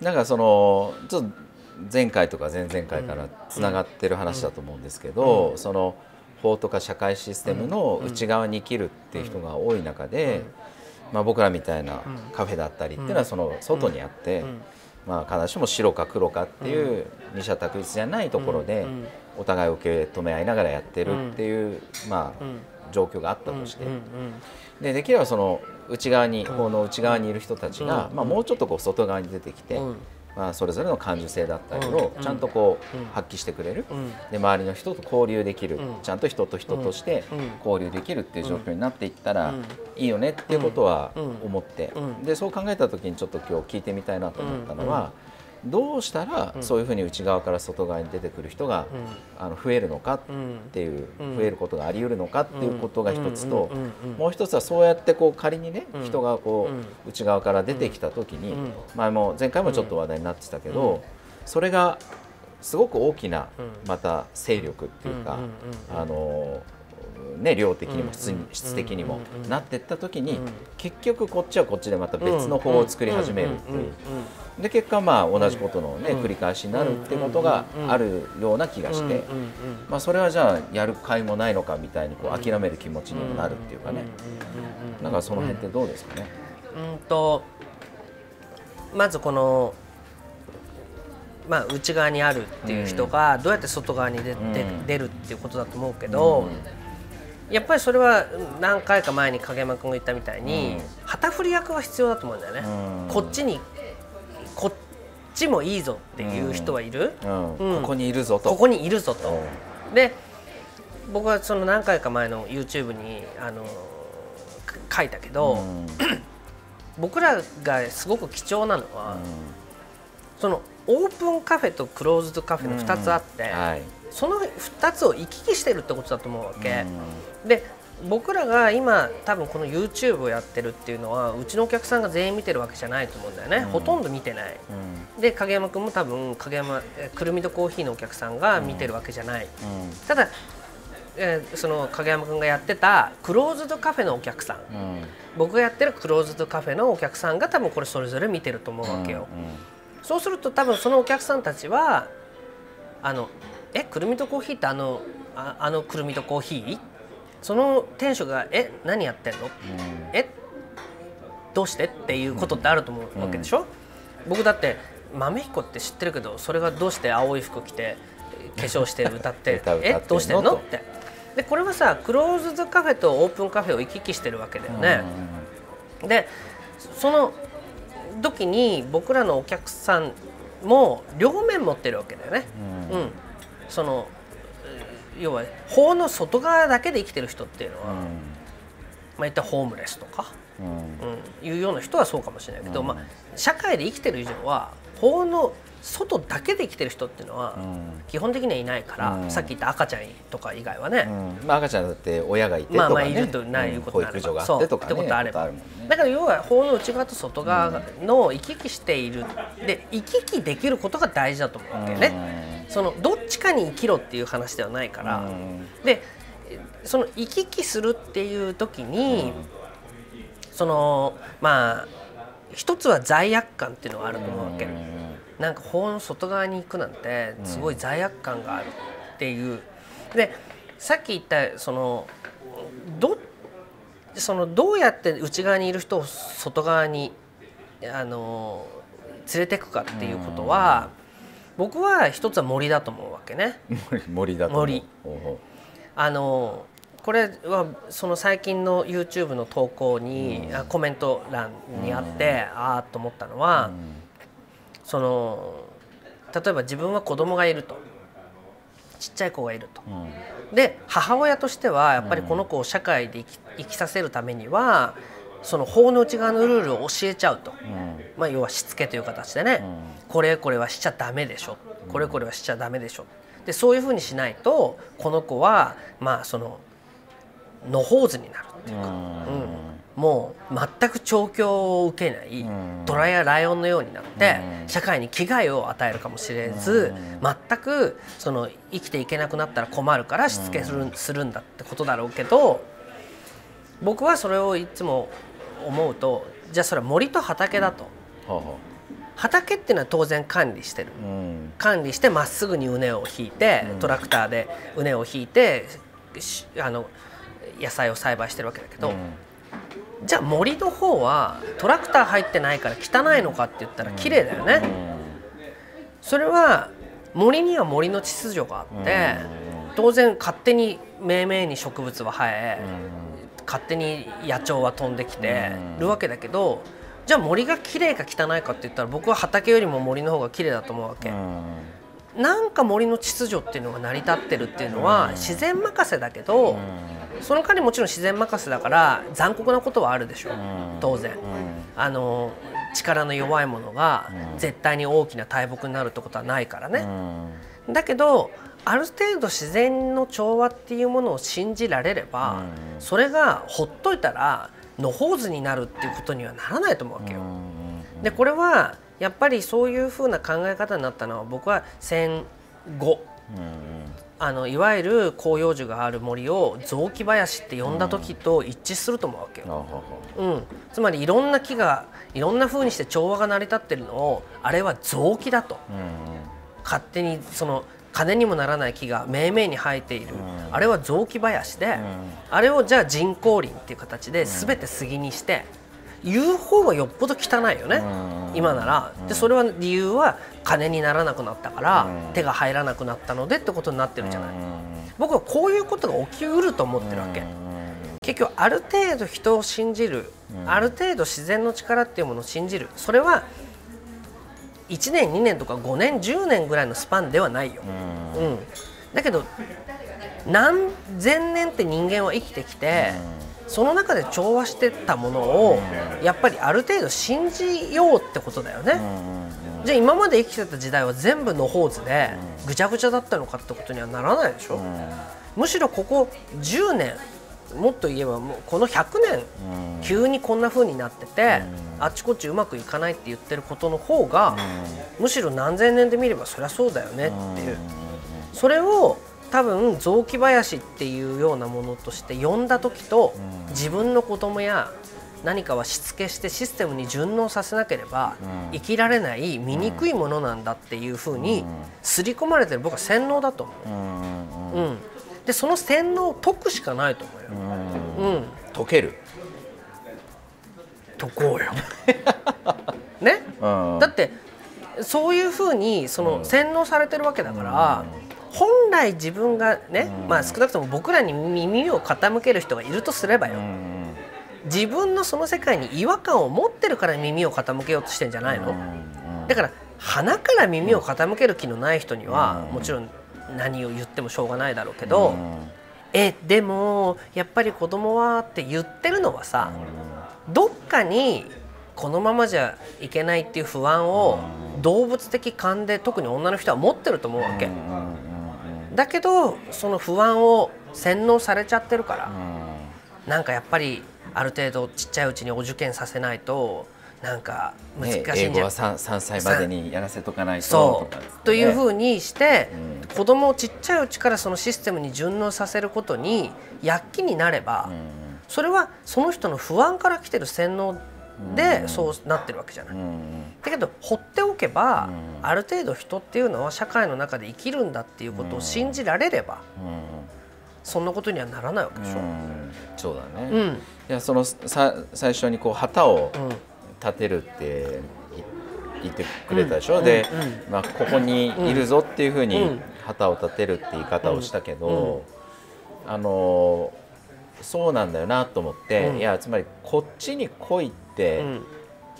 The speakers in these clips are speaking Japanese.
なんかそのちょっと前回とか前々回からつながってる話だと思うんですけど、その法とか社会システムの内側に生きるっていう人が多い中で、まあ、僕らみたいなカフェだったりっていうのはその外にあって、まあ、必ずしも白か黒かっていう二者択一じゃないところでお互い受け止め合いながらやってるっていう、まあ、状況があったとして。でできればその内側に法の内側にいる人たちが、まあ、もうちょっとこう外側に出てきて、まあ、それぞれの感受性だったりをちゃんとこう発揮してくれる、で周りの人と交流できる、ちゃんと人と人として交流できるっていう状況になっていったらいいよねっていうことは思って、でそう考えた時にちょっと今日聞いてみたいなと思ったのは。どうしたらそういうふうに内側から外側に出てくる人があの増えるのかっていう増えることがあり得るのかっていうことが一つともう一つはそうやってこう仮にね人がこう内側から出てきた時に前も前回もちょっと話題になってたけどそれがすごく大きなまた勢力っていうかあのね、量的にも質質的にもなっていった時に結局こっちはこっちでまた別の法を作り始めるっていう。で結果まあ同じことのね繰り返しになるっていうことがあるような気がして。まあそれはじゃあやる甲斐もないのかみたいにこう諦める気持ちにもなるっていうかね。なんかその辺ってどうですかね。うん。とまずこのまあ、内側にあるっていう人がどうやって外側に出て、出るっていうことだと思うけど、やっぱりそれは何回か前に影山君が言ったみたいに、旗振り役は必要だと思うんだよね。こっちにこっちもいいぞっていう人はいる、ここにいるぞと。ここにいるぞと。で僕はその何回か前の YouTube にあの書いたけど、僕らがすごく貴重なのは、そのオープンカフェとクローズドカフェの2つあって、はい、その2つを行き来してるってことだと思うわけ。で僕らが今多分この YouTube をやってるっていうのはうちのお客さんが全員見てるわけじゃないと思うんだよね、ほとんど見てない、で影山君も多分影山くるみとコーヒーのお客さんが見てるわけじゃない、ただえー、その影山君がやってたクローズドカフェのお客さん、うん、僕がやってるクローズドカフェのお客さんが多分これそれぞれ見てると思うわけよ、うんうん、そうすると多分そのお客さんたちはあのえくるみとコーヒーってあのああのくるみとコーヒー？その店主がえ何やってんの、うん、えどうして？っていうことってあると思うわけでしょ、僕だって豆彦って知ってるけどそれがどうして？青い服着て化粧して歌って えどうしてんの？って。でこれはさクローズドカフェとオープンカフェを行き来してるわけだよね。でその時に僕らのお客さんも両面持ってるわけだよね。うん、うん、その要は法の外側だけで生きてる人っていうのは、うん、まあ言ったらホームレスとか、うん、いうような人はそうかもしれないけど、まあ社会で生きてる以上は法の外だけで生きてる人っていうのは基本的にはいないから、うん、さっき言った赤ちゃんとか以外はね、うん、まあ、赤ちゃんだって親がいてとか、ね、まあまあいるとないいうことになれば、うん、そう。ってことあれば、ね、だから要は法の内側と外側の行き来している。で行き来できることが大事だと思うわけね、そのどっちかに生きろっていう話ではないから、でその行き来するっていう時に、そのまあ一つは罪悪感っていうのがあると思うわけ。なんか法の外側に行くなんてすごい罪悪感があるっていう、でさっき言ったそのどそのどうやって内側にいる人を外側にあの連れていくかっていうことは、僕は一つは森だと思うわけね。森だと森。あのこれはその最近の YouTube の投稿に、うん、コメント欄にあって、うん、ああと思ったのは、うん、その例えば自分は子供がいると。ちっちゃい子がいると、で母親としてはやっぱりこの子を社会で生き生きさせるためにはその法の内側のルールを教えちゃうと、まあ、要はしつけという形でね、これこれはしちゃダメでしょ。これこれはしちゃダメでしょ。でそういうふうにしないとこの子はまあその野放図になるっていうか、うん、もう全く調教を受けない虎やライオンのようになって社会に危害を与えるかもしれず全くその生きていけなくなったら困るからしつけするするんだってことだろうけど僕はそれをいつも思うとじゃあそれは森と畑だと。畑っていうのは当然管理してる。うん。管理してまっすぐに畝を引いてうん。トラクターで畝を引いてしあの野菜を栽培してるわけだけど、じゃあ森の方はトラクター入ってないから汚いのかって言ったら綺麗だよね、それは森には森の秩序があって、当然勝手に命名に植物は生え、勝手に野鳥は飛んできてるわけだけど、じゃあ森が綺麗か汚いかって言ったら僕は畑よりも森の方が綺麗だと思うわけ、なんか森の秩序っていうのが成り立ってるっていうのは自然任せだけど、その間にもちろん自然任せだから残酷なことはあるでしょ。う、当然。あの力の弱いものが絶対に大きな大木になるってことはないからね。だけどある程度自然の調和っていうものを信じられれば、それがほっといたら野放図になるっていうことにはならないと思うわけよ。でこれはやっぱりそういうふうな考え方になったのは僕は戦後。あのいわゆる広葉樹がある森を雑木林って呼んだ時と一致すると思うわけよ。うん、つまりいろんな木がいろんな風にして調和が成り立ってるのをあれは雑木だと。勝手にその金にもならない木が命名に生えている、あれは雑木林で、あれをじゃあ人工林っていう形で全て杉にして、言う方がよっぽど汚いよね、今なら。でそれは理由は金にならなくなったから、手が入らなくなったのでってことになってるじゃない、僕はこういうことが起きうると思ってるわけ。結局ある程度人を信じる、ある程度自然の力っていうものを信じる。それは1年2年とか5年10年ぐらいのスパンではないよ、うん。だけど何千年って人間は生きてきて、その中で調和してたものをやっぱりある程度信じようってことだよね、じゃあ今まで生きてた時代は全部野放図でぐちゃぐちゃだったのかってことにはならないでしょ、むしろここ10年もっと言えばもうこの100年急にこんな風になっててあっちこっちうまくいかないって言ってることの方がむしろ何千年で見ればそりゃそうだよねっていう。それを多分雑木林っていうようなものとして呼んだ時と自分の子供や何かはしつけしてシステムに順応させなければ生きられない醜いものなんだっていうふうに刷り込まれてる。僕は洗脳だと思う。うん、でその洗脳を解くしかないと思うよ。うん、溶ける。解こうよ。ね、だってそういうふうにその洗脳されてるわけだから、本来自分がね、まあ少なくとも僕らに耳を傾ける人がいるとすればよ、自分のその世界に違和感を持ってるから耳を傾けようとしてんじゃないの、だから鼻から耳を傾ける気のない人には、もちろん何を言ってもしょうがないだろうけど、えでもやっぱり子供はって言ってるのはさ、どっかにこのままじゃいけないっていう不安を動物的勘で特に女の人は持ってると思うわけ。だけどその不安を洗脳されちゃってるから、なんかやっぱりある程度ちっちゃいうちにお受験させないとなんか難しいんじゃね、英語は 3, 3歳までにやらせとかないとそう。と,、ね、というふうにして、うん、子供をちっちゃいうちからそのシステムに順応させることに躍起になれば、うん、それはその人の不安から来てる洗脳でそうなってるわけじゃない。だけど放っておけば、ある程度人っていうのは社会の中で生きるんだっていうことを信じられれば、そんなことにはならないわけでしょ。そうだね、うん、いやそのさ最初にこう旗を立てるって言ってくれたでしょ、うん、で、うん、まあ、ここにいるぞっていうふうに旗を立てるって言い方をしたけど、あのそうなんだよなと思って、いやつまりこっちに来いって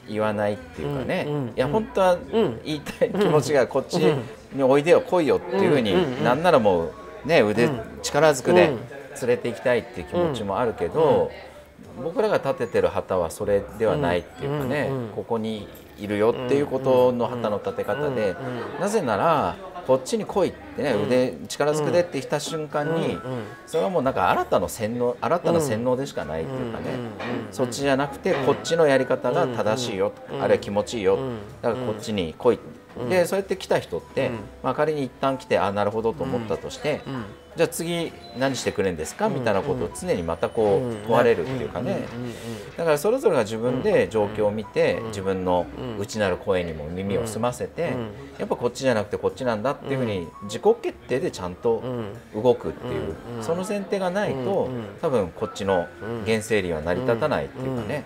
言わないっていうかね、いや本当は言いたい気持ちがこっちにおいでよ来いよっていうふうに、なんならもうね腕、力ずくで連れて行きたいっていう気持ちもあるけど、僕らが立ててる旗はそれではないっていうかね、ここにいるよっていうことの旗の立て方で、なぜならこっちに来いってね、腕力ずくでってきた瞬間に、それはもうなんか新たな洗脳新たな洗脳でしかないっていうかね、そっちじゃなくてこっちのやり方が正しいよ、あるいは気持ちいいよ、だからこっちに来いでそうやって来た人って、まあ、仮に一旦来てあなるほどと思ったとして、じゃあ次何してくれるんですか？みたいなことを常にまたこう問われるっていうかね。だからそれぞれが自分で状況を見て自分の内なる声にも耳を澄ませてやっぱこっちじゃなくてこっちなんだっていうふうに自己決定でちゃんと動くっていうその前提がないと多分こっちの原生理は成り立たないっていうかね。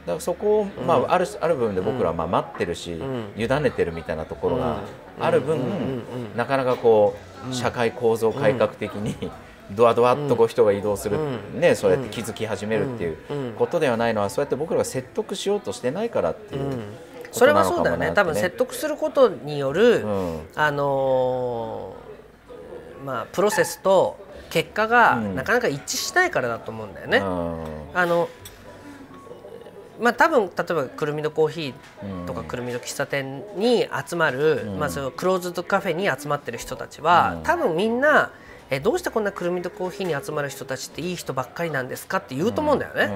だからそこを、まあ、あるある部分で僕らはまあ待ってるし、委ねてるみたいなところがある分、なかなかこう社会構造改革的に、ドワドワっとこう人が移動する、ね、そうやって気づき始めるっていうことではないのはそうやって僕らが説得しようとしてないからっていう。それはそうだよね。多分説得することによる、あのー、まあ、プロセスと結果がなかなか一致しないからだと思うんだよね。あのまあ、多分例えばくるみのコーヒーとかくるみの喫茶店に集まる、まあ、そのクローズドカフェに集まってる人たちは、多分みんなえどうしてこんなくるみとコーヒーに集まる人たちっていい人ばっかりなんですかって言うと思うんだよね。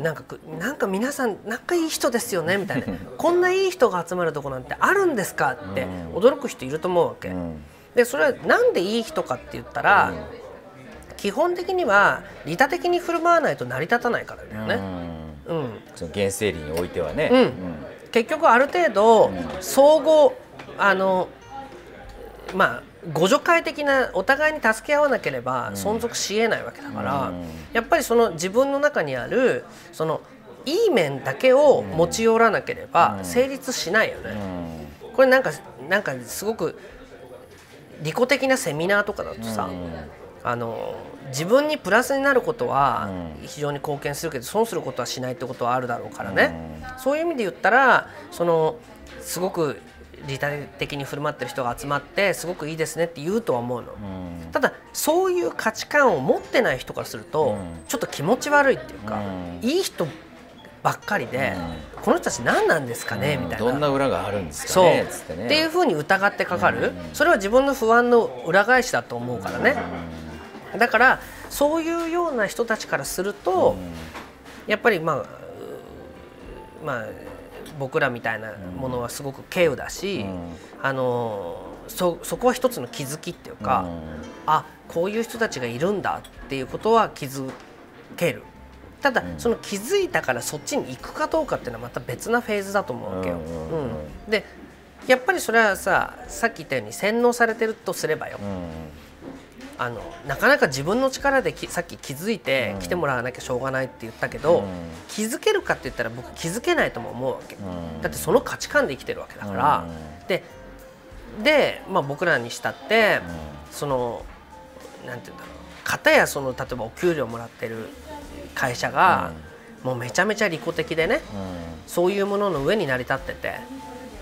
なんかなんか皆さん仲いい人ですよねみたいな。こんないい人が集まるとこなんてあるんですかって驚く人いると思うわけ。でそれはなんでいい人かって言ったら、基本的には利他的に振る舞わないと成り立たないからだよね。うん、その原生理においてはね、うん、結局ある程度、相互あのまあ互助会的なお互いに助け合わなければ存続しえないわけだから、やっぱりその自分の中にあるそのいい面だけを持ち寄らなければ成立しないよね。これなんかなんかすごく利己的なセミナーとかだとさ、あの自分にプラスになることは非常に貢献するけど損することはしないってことはあるだろうからね、そういう意味で言ったらそのすごく利他的に振る舞ってる人が集まってすごくいいですねって言うとは思うの、ただそういう価値観を持ってない人からすると、ちょっと気持ち悪いっていうか、いい人ばっかりで、この人たち何なんですかね、みたいな。どんな裏があるんですかね？って、ね、っていうふうに疑ってかかる、それは自分の不安の裏返しだと思うからね、だからそういうような人たちからすると、やっぱりまあまあ僕らみたいなものはすごく軽有だし、あのそそこは一つの気づきっていうか、うん、あこういう人たちがいるんだっていうことは気づける。ただ、その気づいたからそっちに行くかどうかっていうのはまた別なフェーズだと思うわけよ。うん、でやっぱりそれはささっき言ったように洗脳されてるとすればよ、あのなかなか自分の力でさっき気づいて来てもらわなきゃしょうがないって言ったけど、うん、気づけるかって言ったら僕気づけないとも思うわけ、うん、だってその価値観で生きてるわけだから、うん、でで、まあ、僕らにしたって、そのなんて言うんだろう。片やその例えばお給料もらってる会社が、もうめちゃめちゃ利己的でね、そういうものの上に成り立ってて。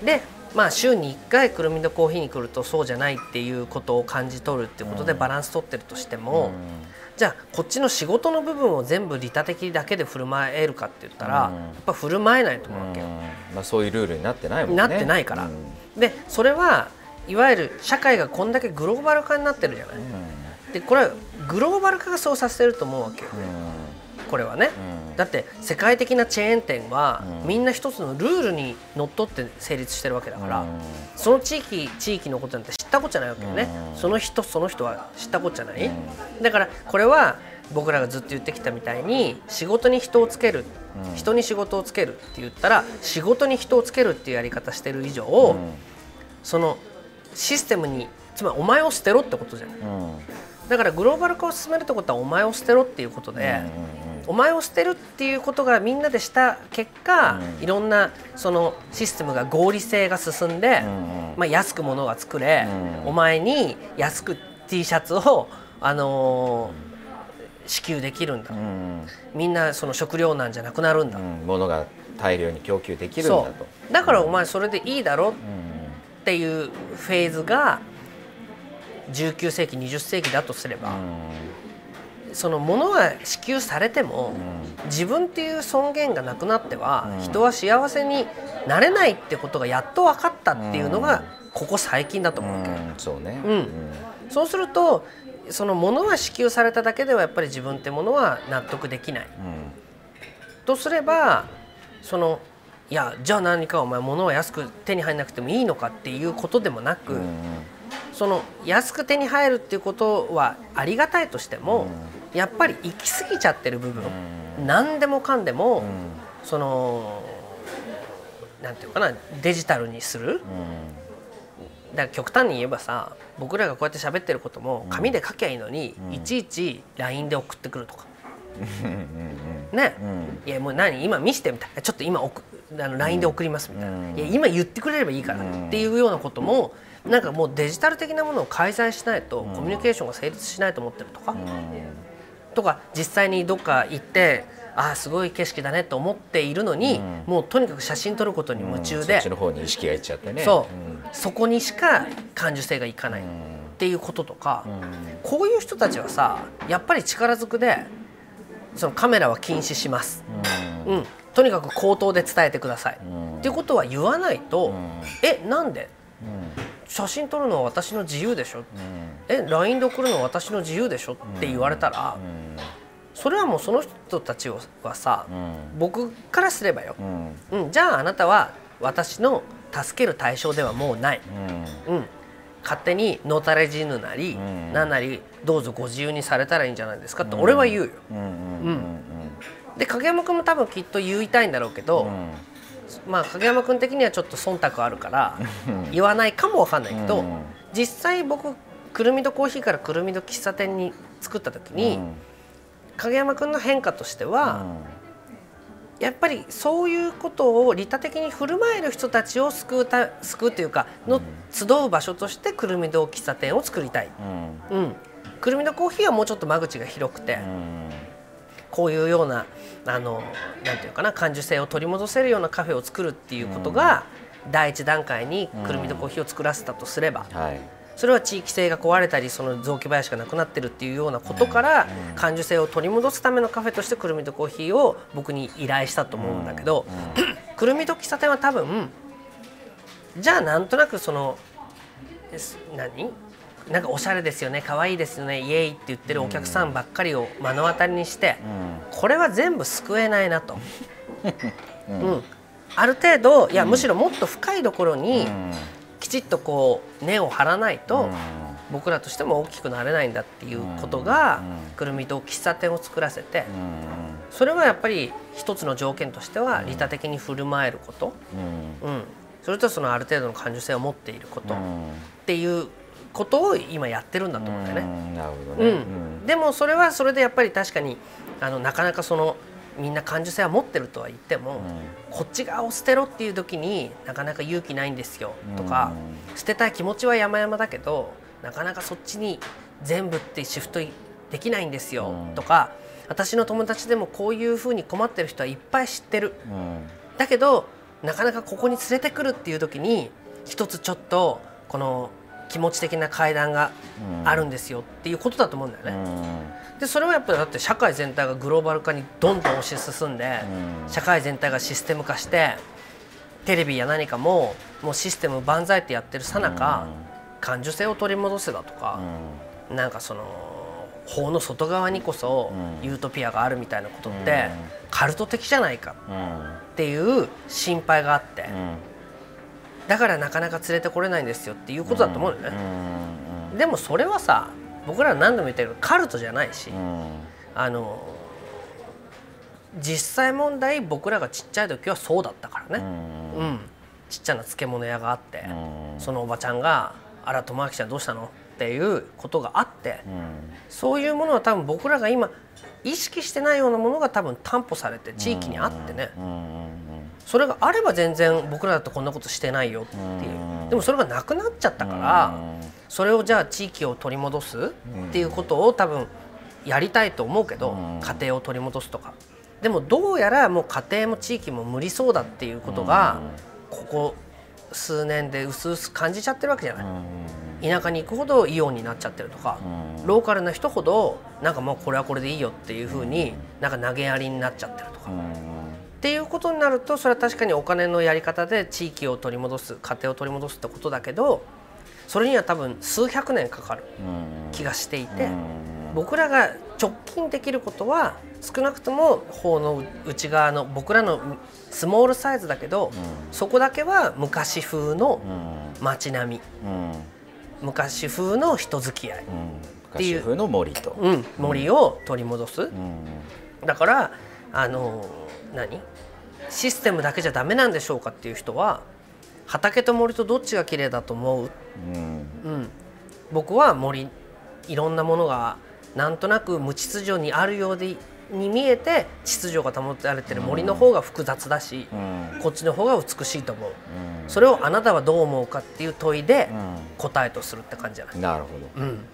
でまあ、週に1回くるみのコーヒーに来るとそうじゃないっていうことを感じ取るっていうことでバランス取ってるとしても、じゃあこっちの仕事の部分を全部利他的だけで振る舞えるかって言ったら、やっぱ振る舞えないと思うわけよ。まあ、そういうルールになってないもんね。なってないから。でそれはいわゆる社会がこんだけグローバル化になってるじゃない。でこれはグローバル化がそうさせてると思うわけよ。これはね。だって世界的なチェーン店は、みんな一つのルールにのっとって成立してるわけだから、その地域地域のことなんて知ったことじゃないわけよね、その人その人は知ったことじゃない、だからこれは僕らがずっと言ってきたみたいに仕事に人をつける、人に仕事をつけるって言ったら仕事に人をつけるっていうやり方してる以上、そのシステムにつまりお前を捨てろってことじゃない、だからグローバル化を進めるってことはお前を捨てろっていうことで、お前を捨てるっていうことがみんなでした結果、うん、いろんなそのシステムが合理性が進んで、うん、まあ、安く物が作れ、うん、お前に安く T シャツを、あのー、支給できるんだ、みんなその食料なんじゃなくなるんだ、物が大量に供給できるんだと。だからお前それでいいだろっていうフェーズが19世紀20世紀だとすれば。そのものは支給されても、自分っていう尊厳がなくなっては、人は幸せになれないってことがやっと分かったっていうのが、ここ最近だと思うわけ、そうね、うん、そうするとそのものは支給されただけではやっぱり自分ってものは納得できない、とすればそのいやじゃあ何かお前物は安く手に入らなくてもいいのかっていうことでもなく、その安く手に入るっていうことはありがたいとしても、やっぱり行き過ぎちゃってる部分、何でもかんでも、そのなんていうかなデジタルにする、だから極端に言えばさ僕らがこうやって喋ってることも紙で書きゃいいのに、いちいち LINE で送ってくるとか。ね、いやもう何？今見してみたい。なちょっと今送あの LINE で送りますみたいな、いや今言ってくれればいいからっていうようなこともなんかもうデジタル的なものを介在しないとコミュニケーションが成立しないと思ってるとか、とか実際にどっか行ってああすごい景色だねと思っているのに、もうとにかく写真撮ることに夢中で、そっちの方に意識がいっちゃってね。そう、そこにしか感受性がいかないっていうこととか、こういう人たちはさやっぱり力ずくでそのカメラは禁止します、うん。とにかく口頭で伝えてください、っていうことは言わないと、えなんで、写真撮るのは私の自由でしょ、え LINE で送るのは私の自由でしょ？って言われたら、それはもうその人たちはさ、僕からすればよ、うん。じゃああなたは私の助ける対象ではもうない、うん。勝手にのたれ死ぬなり、なんなりどうぞご自由にされたらいいんじゃないですかって俺は言うよ。うんで影山君も多分きっと言いたいんだろうけど、まあ影山君的にはちょっと忖度あるから言わないかもわかんないけど、実際僕くるみとコーヒーからくるみと喫茶店に作った時に、影山君の変化としては、やっぱりそういうことを利他的に振る舞える人たちを救うた救うというかの集う場所としてくるみ堂喫茶店を作りたい、うん。くるみ堂コーヒーはもうちょっと間口が広くて、こういうようなあのなんていうかな感受性を取り戻せるようなカフェを作るっていうことが、第一段階にくるみとコーヒーを作らせたとすれば、はい。それは地域性が壊れたりその雑木林がなくなってるっていうようなことから感受性を取り戻すためのカフェとしてくるみとコーヒーを僕に依頼したと思うんだけど、くるみと喫茶店は多分じゃあなんとなくそのす何？なんかおしゃれですよね可愛いですよねイエーイって言ってるお客さんばっかりを目の当たりにして、これは全部救えないなと。うん。ある程度いやむしろもっと深いところにきちっとこう根を張らないと僕らとしても大きくなれないんだっていうことがくるみと喫茶店を作らせてそれはやっぱり一つの条件としては利他的に振る舞えること、うん、それとそのある程度の感受性を持っていることっていうことを今やってるんだと思うんだよね。なるほうどね、ん、でもそれはそれでやっぱり確かにあのなかなかそのみんな感受性は持ってるとは言っても、こっち側を捨てろっていう時になかなか勇気ないんですよとか、捨てたい気持ちは山々だけどなかなかそっちに全部ってシフトできないんですよ、とか私の友達でもこういうふうに困ってる人はいっぱい知ってる、だけどなかなかここに連れてくるっていう時に一つちょっとこの気持ち的な階段があるんですよっていうことだと思うんだよね。でそれはやっぱりだって社会全体がグローバル化にどんどん推し進んで、社会全体がシステム化してテレビや何かももうシステム万歳ってやってるさなか、感受性を取り戻せだとか、なんかその法の外側にこそユートピアがあるみたいなことって、カルト的じゃないかっていう心配があって、だからなかなか連れてこれないんですよっていうことだと思うよね。でもそれはさ僕ら何度も言ったけどカルトじゃないし、あの実際問題僕らがちっちゃい時はそうだったからね、うんちっちゃな漬物屋があって、そのおばちゃんが「あら友明ちゃんどうしたの?」っていうことがあって、そういうものは多分僕らが今意識してないようなものが多分担保されて地域にあってね、それがあれば全然僕らだとこんなことしてないよっていう、でもそれがなくなっちゃったから、それをじゃあ地域を取り戻すっていうことを多分やりたいと思うけど、家庭を取り戻すとか。でもどうやらもう家庭も地域も無理そうだっていうことが、ここ数年で薄々感じちゃってるわけじゃない、田舎に行くほどイオンになっちゃってるとか、ローカルな人ほどなんかもうこれはこれでいいよっていうふうになんか投げやりになっちゃってるとか。っていうことになるとそれは確かにお金のやり方で地域を取り戻す家庭を取り戻すってことだけどそれには多分数百年かかる気がしていて僕らが直近できることは少なくとも法の内側の僕らのスモールサイズだけどそこだけは昔風の街並み昔風の人付き合い、うん、昔風の森と、うん、森を取り戻す、うん。だからあの何？システムだけじゃダメなんでしょうかっていう人は畑と森とどっちが綺麗だと思う、うん。うん、僕は森いろんなものがなんとなく無秩序にあるようでに見えて秩序が保たれてる森の方が複雑だし、うん。こっちの方が美しいと思う、うん。それをあなたはどう思うかっていう問いでうん。答えとするって感じじゃな。い、なるほど。うん